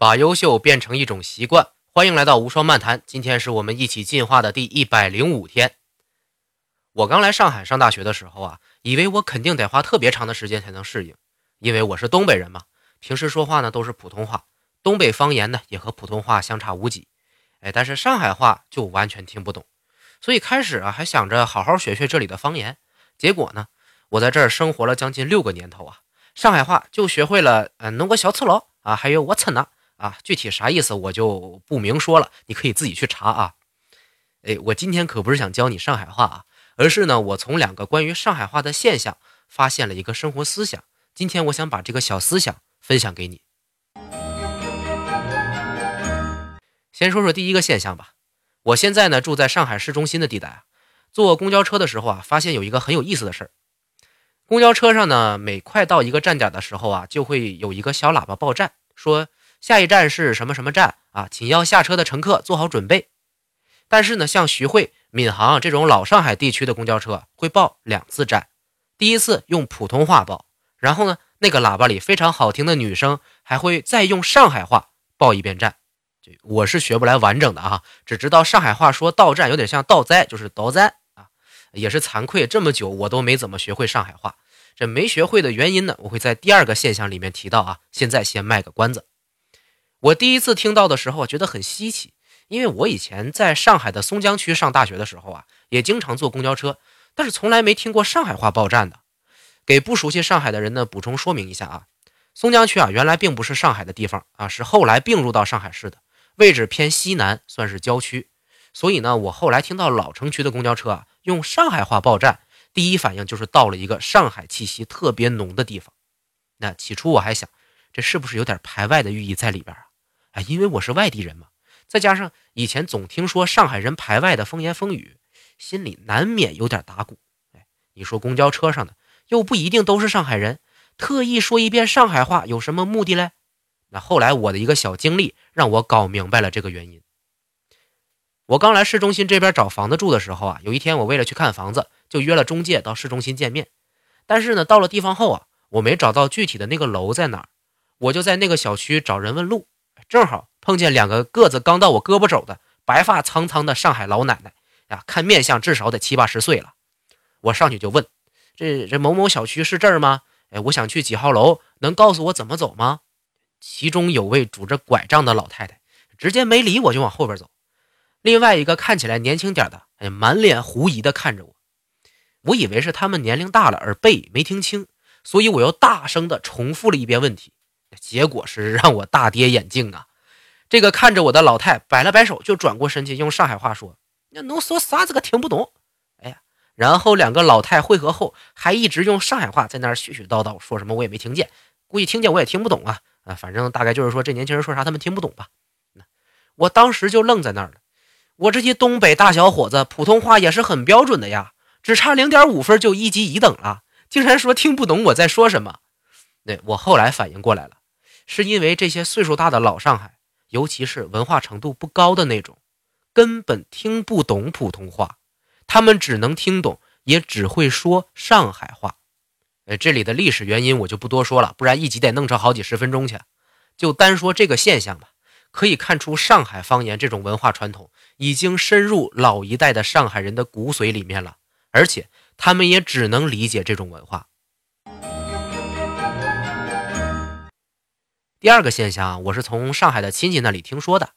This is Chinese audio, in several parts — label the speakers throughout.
Speaker 1: 把优秀变成一种习惯。欢迎来到无双漫谈，今天是我们一起进化的第一百零五天。我刚来上海上大学的时候啊，以为我肯定得花特别长的时间才能适应，因为我是东北人嘛，平时说话呢都是普通话，东北方言呢也和普通话相差无几。哎，但是上海话就完全听不懂，所以开始啊还想着好好学学这里的方言，结果呢，我在这儿生活了将近六个年头啊，上海话就学会了，嗯，弄个小赤佬啊，还有我操呢。啊，具体啥意思我就不明说了，你可以自己去查啊。哎，我今天可不是想教你上海话啊，而是呢，我从两个关于上海话的现象发现了一个生活思想。今天我想把这个小思想分享给你。先说说第一个现象吧。我现在呢住在上海市中心的地带啊，坐公交车的时候啊，发现有一个很有意思的事儿。公交车上呢，每快到一个站点的时候啊，就会有一个小喇叭报站，说。下一站是什么什么站啊？请要下车的乘客做好准备。但是呢，像徐汇、闵行这种老上海地区的公交车会报两次站，第一次用普通话报，然后呢，那个喇叭里非常好听的女生还会再用上海话报一遍站。这我是学不来完整的啊，只知道上海话说到站有点像到灾，就是到灾啊，也是惭愧，这么久我都没怎么学会上海话。这没学会的原因呢，我会在第二个现象里面提到啊。现在先卖个关子。我第一次听到的时候，觉得很稀奇，因为我以前在上海的松江区上大学的时候啊，也经常坐公交车，但是从来没听过上海话报站的。给不熟悉上海的人呢，补充说明一下啊，松江区啊，原来并不是上海的地方啊，是后来并入到上海市的，位置偏西南，算是郊区。所以呢，我后来听到老城区的公交车啊，用上海话报站，第一反应就是到了一个上海气息特别浓的地方。那起初我还想，这是不是有点排外的寓意在里边啊？哎，因为我是外地人嘛，再加上以前总听说上海人排外的风言风语，心里难免有点打鼓。哎，你说公交车上的又不一定都是上海人，特意说一遍上海话有什么目的嘞？那后来我的一个小经历让我搞明白了这个原因。我刚来市中心这边找房子住的时候啊，有一天我为了去看房子，就约了中介到市中心见面。但是呢，到了地方后啊，我没找到具体的那个楼在哪儿，我就在那个小区找人问路。正好碰见两个个子刚到我胳膊肘的白发苍苍的上海老奶奶呀，看面相至少得七八十岁了。我上去就问：“这这某某小区是这儿吗？哎，我想去几号楼，能告诉我怎么走吗？”其中有位拄着拐杖的老太太，直接没理我，就往后边走。另外一个看起来年轻点的，哎，满脸狐疑的看着我。我以为是他们年龄大了，耳背没听清，所以我又大声的重复了一遍问题。结果是让我大跌眼镜啊！这个看着我的老太摆了摆手，就转过身去用上海话说：“那能说啥？子个听不懂。”哎呀，然后两个老太汇合后，还一直用上海话在那儿絮絮叨叨，说什么我也没听见，估计听见我也听不懂啊啊！反正大概就是说这年轻人说啥他们听不懂吧。我当时就愣在那儿了。我这些东北大小伙子普通话也是很标准的呀，只差零点五分就一级乙等了，竟然说听不懂我在说什么。对我后来反应过来了。是因为这些岁数大的老上海，尤其是文化程度不高的那种，根本听不懂普通话，他们只能听懂，也只会说上海话。呃，这里的历史原因我就不多说了，不然一集得弄成好几十分钟去。就单说这个现象吧，可以看出上海方言这种文化传统已经深入老一代的上海人的骨髓里面了，而且他们也只能理解这种文化。第二个现象，我是从上海的亲戚那里听说的。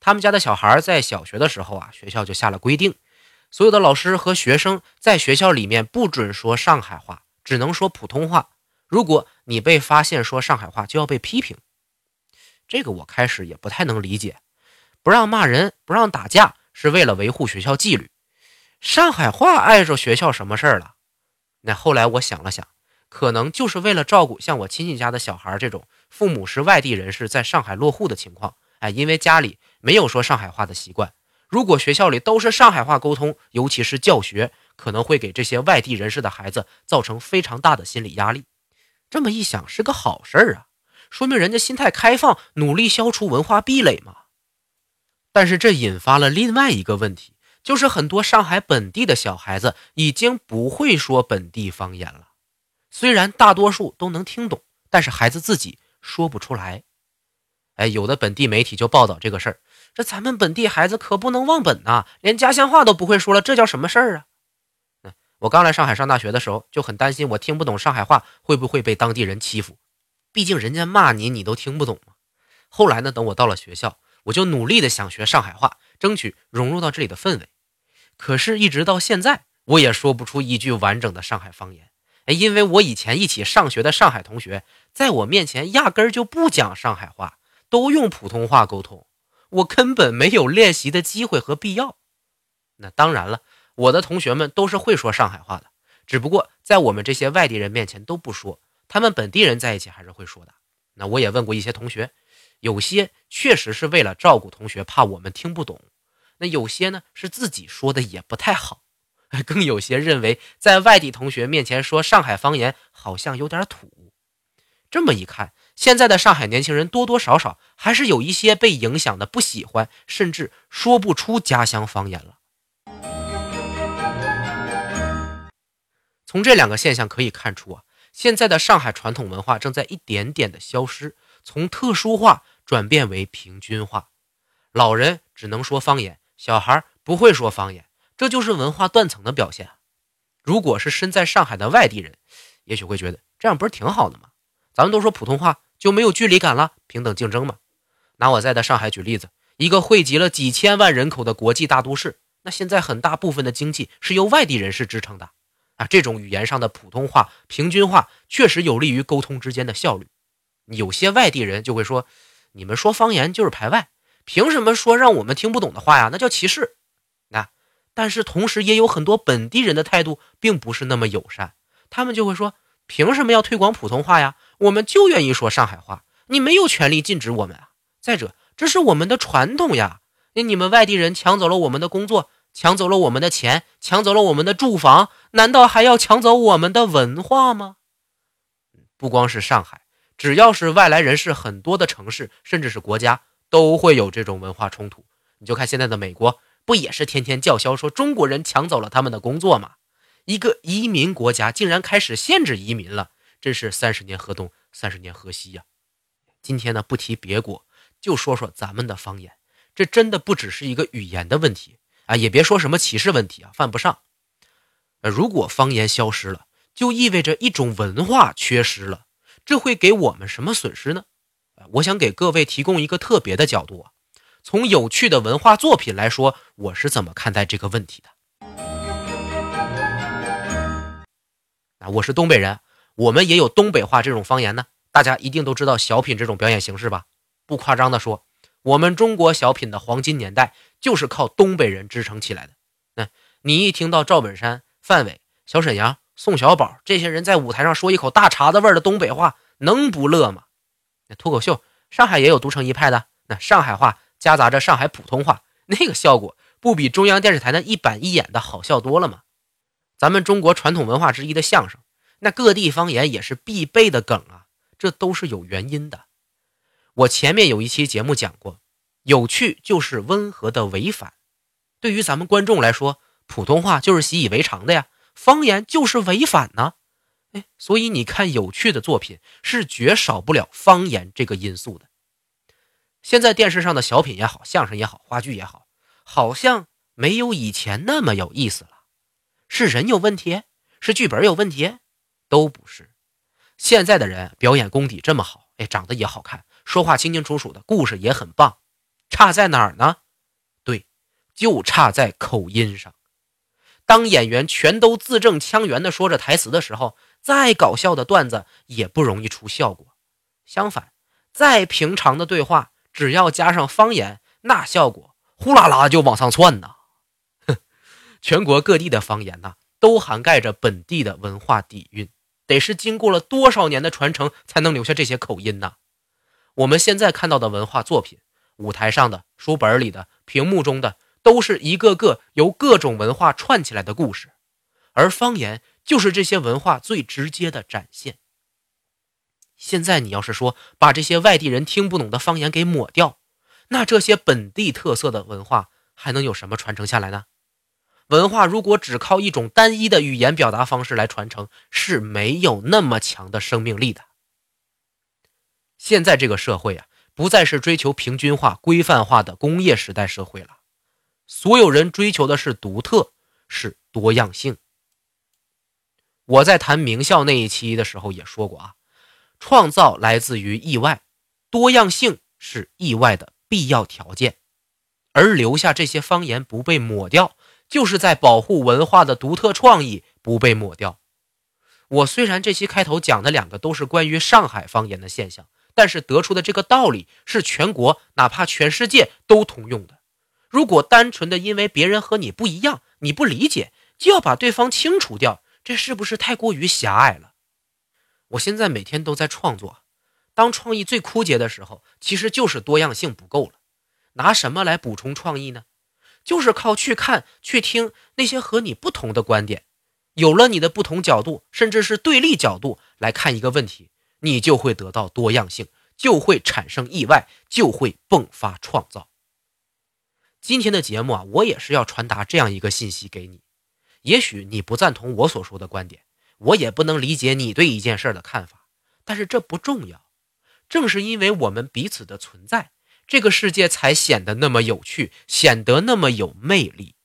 Speaker 1: 他们家的小孩在小学的时候啊，学校就下了规定，所有的老师和学生在学校里面不准说上海话，只能说普通话。如果你被发现说上海话，就要被批评。这个我开始也不太能理解，不让骂人，不让打架，是为了维护学校纪律。上海话碍着学校什么事儿了？那后来我想了想。可能就是为了照顾像我亲戚家的小孩这种父母是外地人士在上海落户的情况，哎，因为家里没有说上海话的习惯，如果学校里都是上海话沟通，尤其是教学，可能会给这些外地人士的孩子造成非常大的心理压力。这么一想是个好事儿啊，说明人家心态开放，努力消除文化壁垒嘛。但是这引发了另外一个问题，就是很多上海本地的小孩子已经不会说本地方言了。虽然大多数都能听懂，但是孩子自己说不出来。哎，有的本地媒体就报道这个事儿，这咱们本地孩子可不能忘本呐，连家乡话都不会说了，这叫什么事儿啊？我刚来上海上大学的时候，就很担心我听不懂上海话会不会被当地人欺负，毕竟人家骂你你都听不懂嘛。后来呢，等我到了学校，我就努力的想学上海话，争取融入到这里的氛围。可是，一直到现在，我也说不出一句完整的上海方言。哎，因为我以前一起上学的上海同学，在我面前压根儿就不讲上海话，都用普通话沟通，我根本没有练习的机会和必要。那当然了，我的同学们都是会说上海话的，只不过在我们这些外地人面前都不说，他们本地人在一起还是会说的。那我也问过一些同学，有些确实是为了照顾同学，怕我们听不懂；那有些呢，是自己说的也不太好。更有些认为，在外地同学面前说上海方言好像有点土。这么一看，现在的上海年轻人多多少少还是有一些被影响的，不喜欢，甚至说不出家乡方言了。从这两个现象可以看出啊，现在的上海传统文化正在一点点的消失，从特殊化转变为平均化。老人只能说方言，小孩不会说方言。这就是文化断层的表现。如果是身在上海的外地人，也许会觉得这样不是挺好的吗？咱们都说普通话就没有距离感了，平等竞争嘛。拿我在的上海举例子，一个汇集了几千万人口的国际大都市，那现在很大部分的经济是由外地人士支撑的啊。这种语言上的普通话、平均化，确实有利于沟通之间的效率。有些外地人就会说：“你们说方言就是排外，凭什么说让我们听不懂的话呀？那叫歧视。”但是同时也有很多本地人的态度并不是那么友善，他们就会说：“凭什么要推广普通话呀？我们就愿意说上海话，你没有权利禁止我们啊！再者，这是我们的传统呀！那你们外地人抢走了我们的工作，抢走了我们的钱，抢走了我们的住房，难道还要抢走我们的文化吗？”不光是上海，只要是外来人士很多的城市，甚至是国家，都会有这种文化冲突。你就看现在的美国。不也是天天叫嚣说中国人抢走了他们的工作吗？一个移民国家竟然开始限制移民了，真是三十年河东，三十年河西呀！今天呢，不提别国，就说说咱们的方言，这真的不只是一个语言的问题啊，也别说什么歧视问题啊，犯不上。呃，如果方言消失了，就意味着一种文化缺失了，这会给我们什么损失呢？我想给各位提供一个特别的角度啊。从有趣的文化作品来说，我是怎么看待这个问题的？啊，我是东北人，我们也有东北话这种方言呢。大家一定都知道小品这种表演形式吧？不夸张的说，我们中国小品的黄金年代就是靠东北人支撑起来的。那你一听到赵本山、范伟、小沈阳、宋小宝这些人在舞台上说一口大碴子味的东北话，能不乐吗？那脱口秀，上海也有独成一派的，那上海话。夹杂着上海普通话，那个效果不比中央电视台那一板一眼的好笑多了吗？咱们中国传统文化之一的相声，那各地方言也是必备的梗啊，这都是有原因的。我前面有一期节目讲过，有趣就是温和的违反。对于咱们观众来说，普通话就是习以为常的呀，方言就是违反呢。哎，所以你看有趣的作品是绝少不了方言这个因素的。现在电视上的小品也好，相声也好，话剧也好，好像没有以前那么有意思了。是人有问题，是剧本有问题，都不是。现在的人表演功底这么好，哎，长得也好看，说话清清楚楚的，故事也很棒，差在哪儿呢？对，就差在口音上。当演员全都字正腔圆的说着台词的时候，再搞笑的段子也不容易出效果。相反，再平常的对话。只要加上方言，那效果呼啦啦就往上窜呐！哼，全国各地的方言呐，都涵盖着本地的文化底蕴，得是经过了多少年的传承，才能留下这些口音呐？我们现在看到的文化作品，舞台上的、书本里的、屏幕中的，都是一个个由各种文化串起来的故事，而方言就是这些文化最直接的展现。现在你要是说把这些外地人听不懂的方言给抹掉，那这些本地特色的文化还能有什么传承下来呢？文化如果只靠一种单一的语言表达方式来传承，是没有那么强的生命力的。现在这个社会啊，不再是追求平均化、规范化的工业时代社会了。所有人追求的是独特，是多样性。我在谈名校那一期的时候也说过啊，创造来自于意外，多样性是意外的必要条件，而留下这些方言不被抹掉，就是在保护文化的独特创意不被抹掉。我虽然这期开头讲的两个都是关于上海方言的现象，但是得出的这个道理是全国哪怕全世界都通用的。如果单纯的因为别人和你不一样，你不理解，就要把对方清除掉。这是不是太过于狭隘了？我现在每天都在创作，当创意最枯竭的时候，其实就是多样性不够了。拿什么来补充创意呢？就是靠去看、去听那些和你不同的观点。有了你的不同角度，甚至是对立角度来看一个问题，你就会得到多样性，就会产生意外，就会迸发创造。今天的节目啊，我也是要传达这样一个信息给你。也许你不赞同我所说的观点，我也不能理解你对一件事的看法，但是这不重要。正是因为我们彼此的存在，这个世界才显得那么有趣，显得那么有魅力。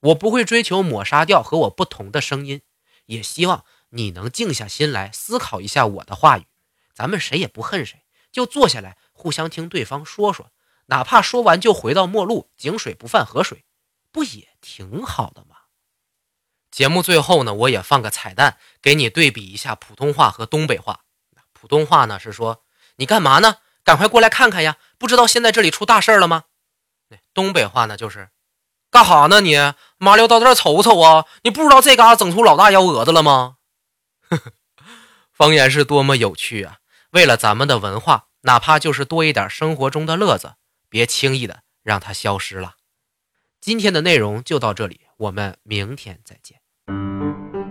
Speaker 1: 我不会追求抹杀掉和我不同的声音，也希望你能静下心来思考一下我的话语。咱们谁也不恨谁，就坐下来互相听对方说说，哪怕说完就回到陌路，井水不犯河水，不也挺好的吗？节目最后呢，我也放个彩蛋，给你对比一下普通话和东北话。普通话呢是说你干嘛呢？赶快过来看看呀！不知道现在这里出大事了吗？东北话呢就是干哈呢？你麻溜到这瞅瞅啊！你不知道这嘎整出老大幺蛾子了吗？方言是多么有趣啊！为了咱们的文化，哪怕就是多一点生活中的乐子，别轻易的让它消失了。今天的内容就到这里，我们明天再见。thank you